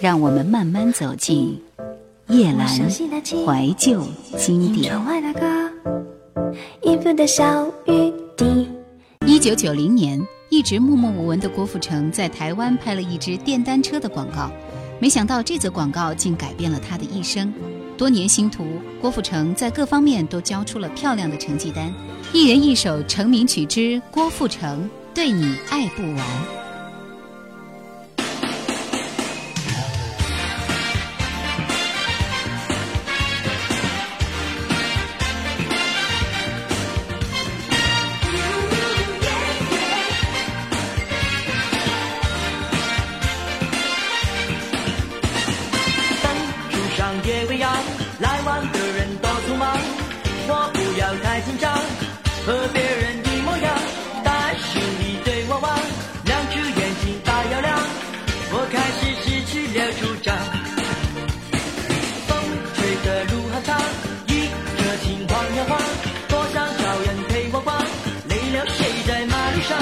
让我们慢慢走进叶阑怀旧经典。一九九零年，一直默默无闻的郭富城在台湾拍了一支电单车的广告，没想到这则广告竟改变了他的一生。多年星途，郭富城在各方面都交出了漂亮的成绩单。一人一首成名曲之《郭富城对你爱不完》。和别人一模样但是你对我望两只眼睛大又亮我开始失去了主张。风吹的路很长一颗心晃呀晃多想找人陪我逛。累了睡在马路上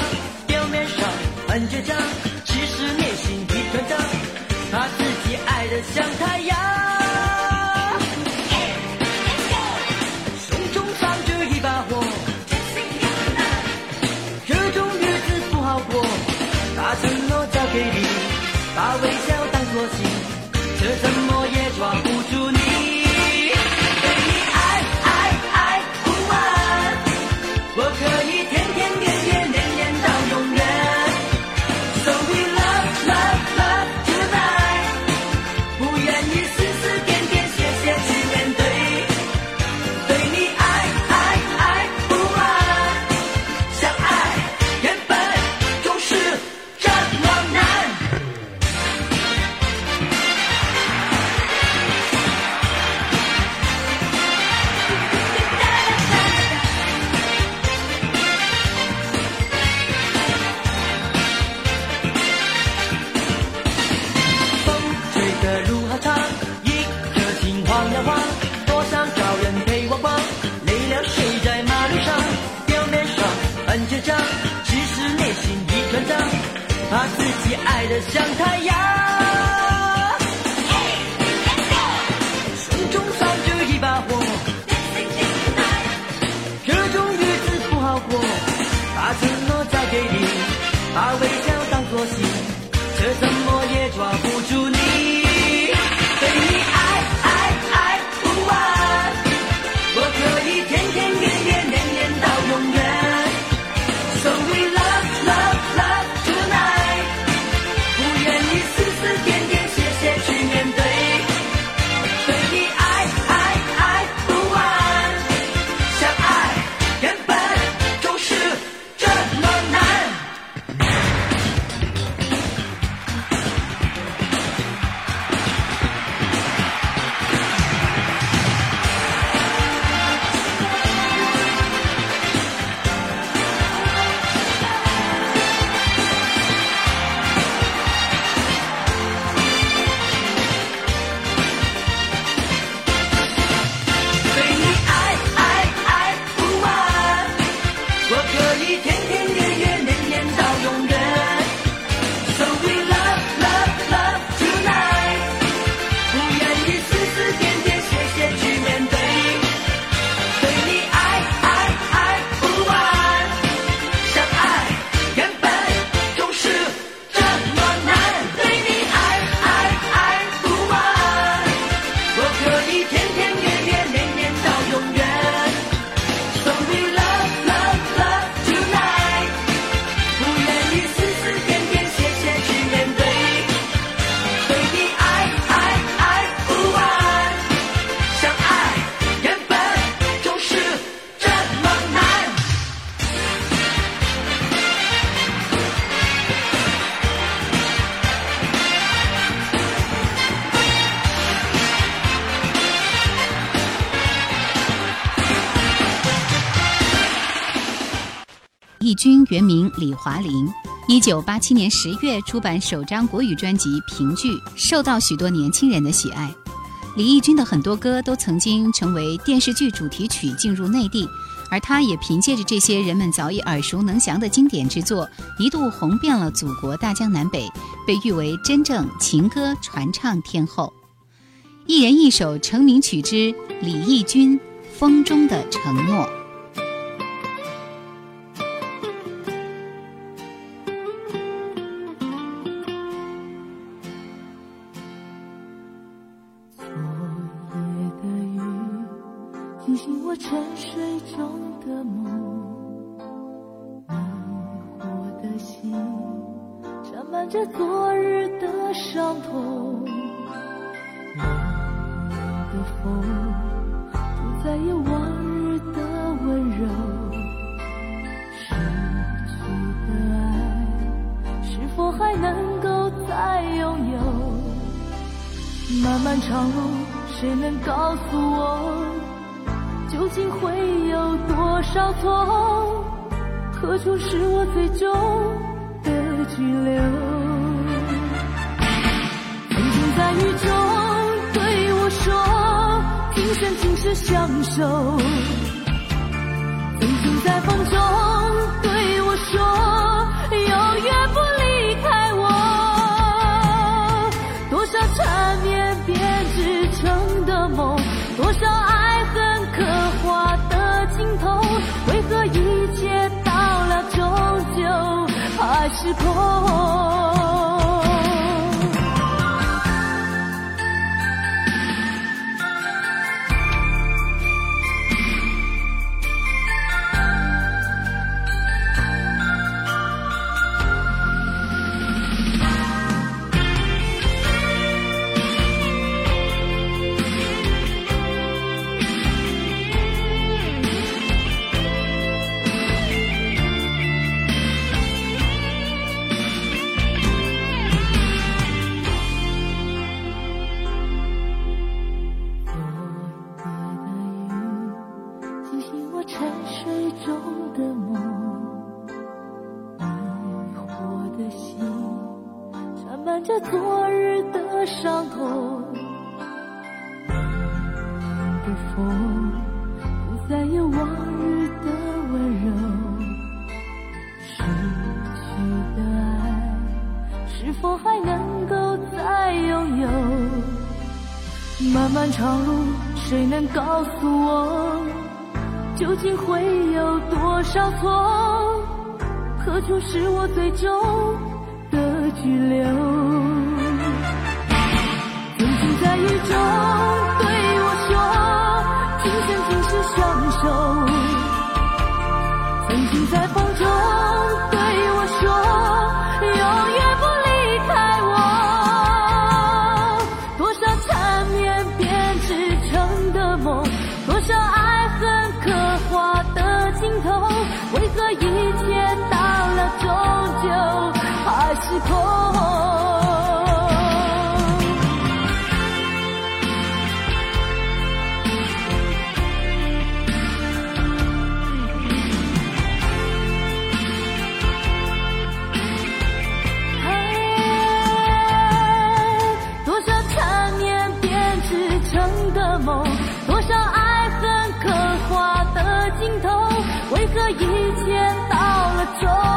表面上很倔强其实内心一团糟怕自己爱的像太阳。给你把微。胸中烧着一把火，这种日子不好过。把承诺交给你，把微原名李华林，一九八七年十月出版首张国语专辑《评剧》，受到许多年轻人的喜爱。李义军的很多歌都曾经成为电视剧主题曲进入内地，而他也凭借着这些人们早已耳熟能详的经典之作，一度红遍了祖国大江南北，被誉为真正情歌传唱天后。一人一首成名曲之李翊君《风中的承诺》。伤痛，冷冷的风，不再有往日的温柔。失去的爱，是否还能够再拥有？漫漫长路，谁能告诉我，究竟会有多少错？何处是我最终的居留？在雨中对我说，今生今世相守。曾经在风中对我说，告诉我，究竟会有多少错？何处是我最终的居留？曾经在雨中对我说，今生今世相守。曾经在风中。这一切到了终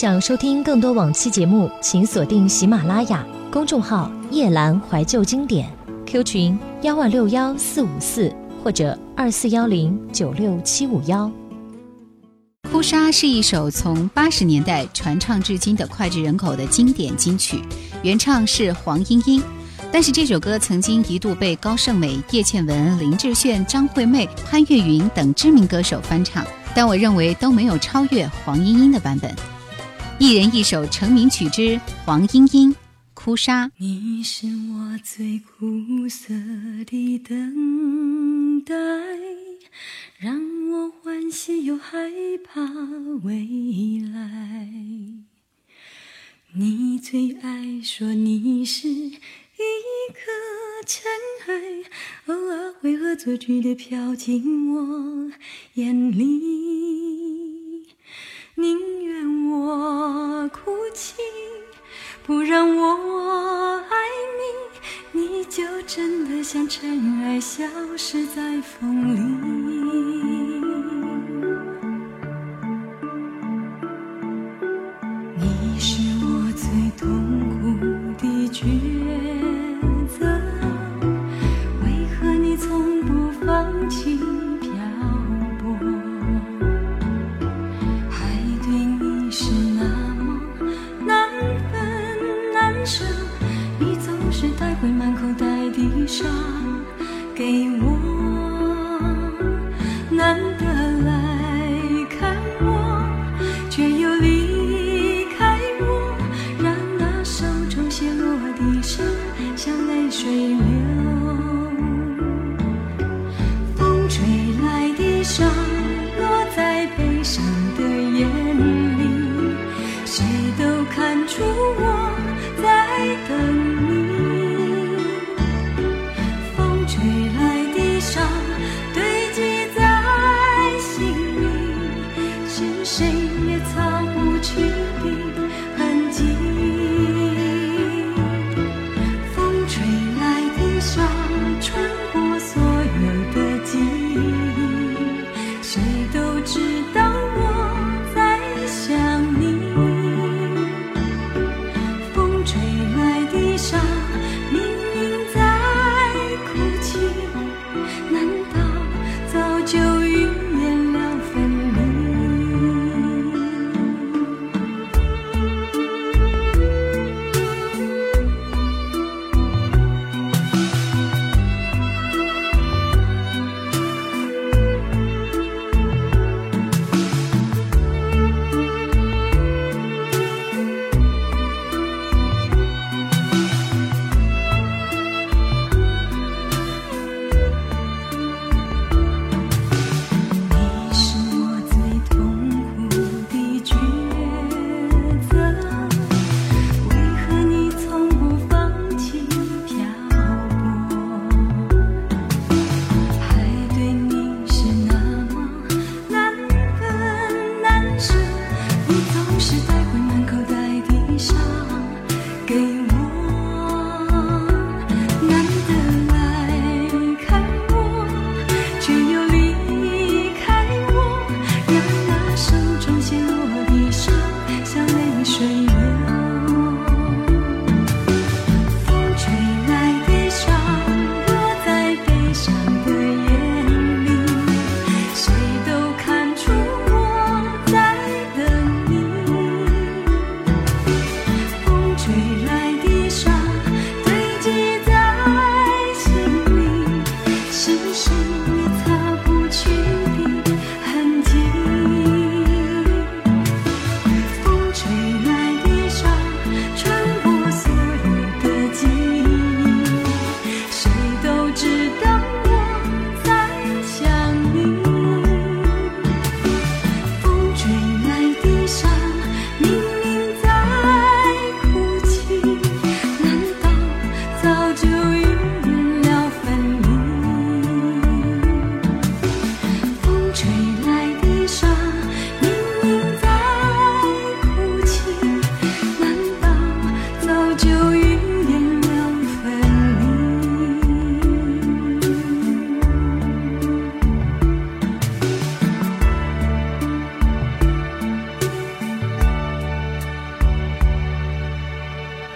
想收听更多往期节目，请锁定喜马拉雅公众号“夜阑怀旧经典 ”，Q 群幺二六幺四五四或者二四幺零九六七五幺。哭砂是一首从八十年代传唱至今的脍炙人口的经典金曲，原唱是黄莺莺。但是这首歌曾经一度被高胜美、叶倩文、林志炫、张惠妹、潘越云等知名歌手翻唱，但我认为都没有超越黄莺莺的版本。一人一首成名曲之黄莺莺《哭砂》。你是我最苦涩的等待，让我欢喜又害怕未来。你最爱说你是。一颗尘埃，偶尔会恶作剧的飘进我眼里。宁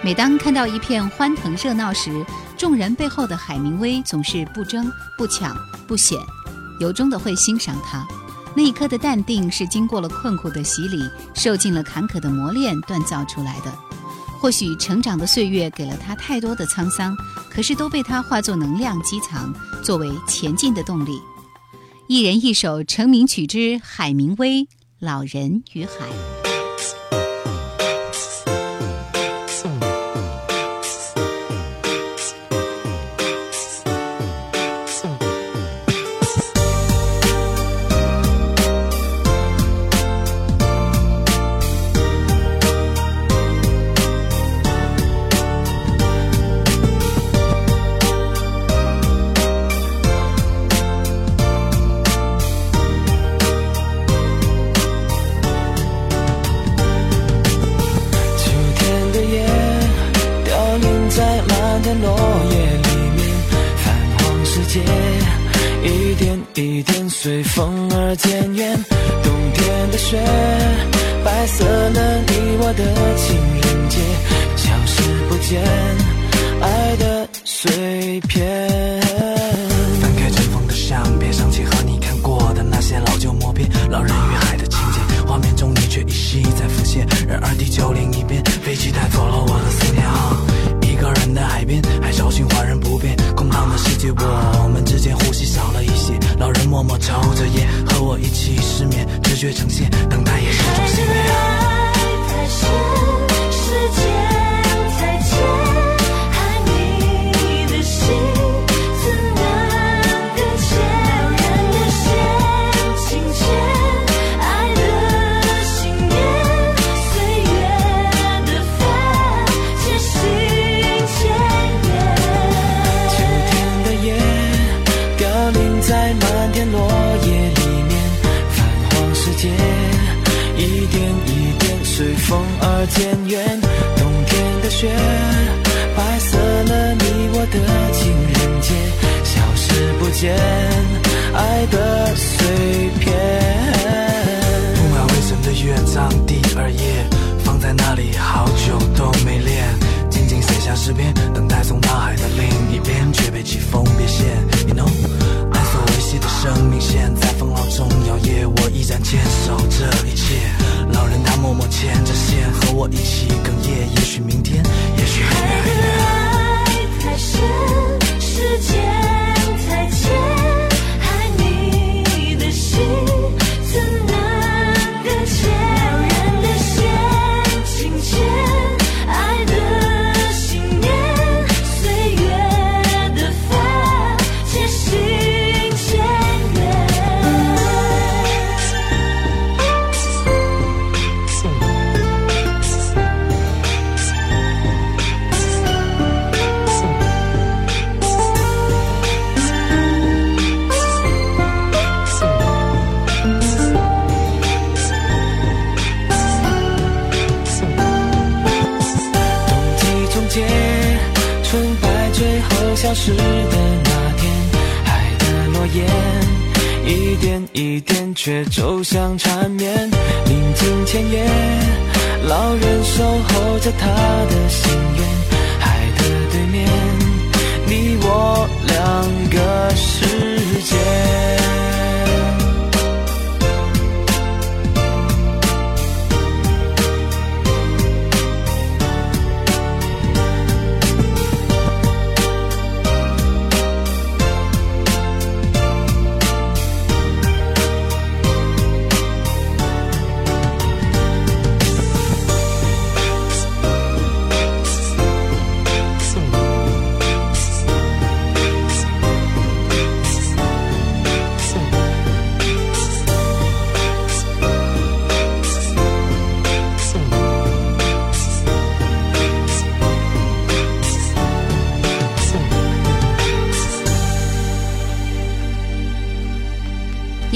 每当看到一片欢腾热闹时，众人背后的海明威总是不争、不抢、不显，由衷的会欣赏他。那一颗的淡定是经过了困苦的洗礼，受尽了坎坷的磨练锻造出来的。或许成长的岁月给了他太多的沧桑，可是都被他化作能量积藏，作为前进的动力。一人一首成名曲之海明威《老人与海》。越呈现。冬天的雪白色了你我的情人节消失不见爱的碎片铺满未曾的乐章第二页放在那里好久都没练静静写下诗篇等待从大海的另一边却被季风变线。You know 生命线在风浪中摇曳我依然坚守这一切老人他默默牵着线和我一起哽咽也许明天也许很难爱太深时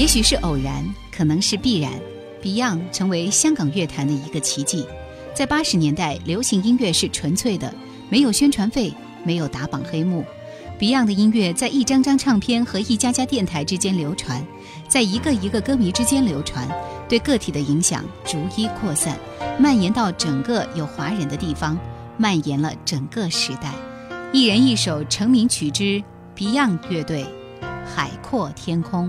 也许是偶然，可能是必然。Beyond 成为香港乐坛的一个奇迹。在八十年代，流行音乐是纯粹的，没有宣传费，没有打榜黑幕。Beyond 的音乐在一张张唱片和一家家电台之间流传，在一个一个歌迷之间流传，对个体的影响逐一扩散，蔓延到整个有华人的地方。蔓延了整个时代。一人一首成名曲之 Beyond 乐队《海阔天空》。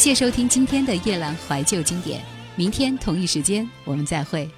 感谢收听今天的夜阑怀旧经典，明天同一时间我们再会。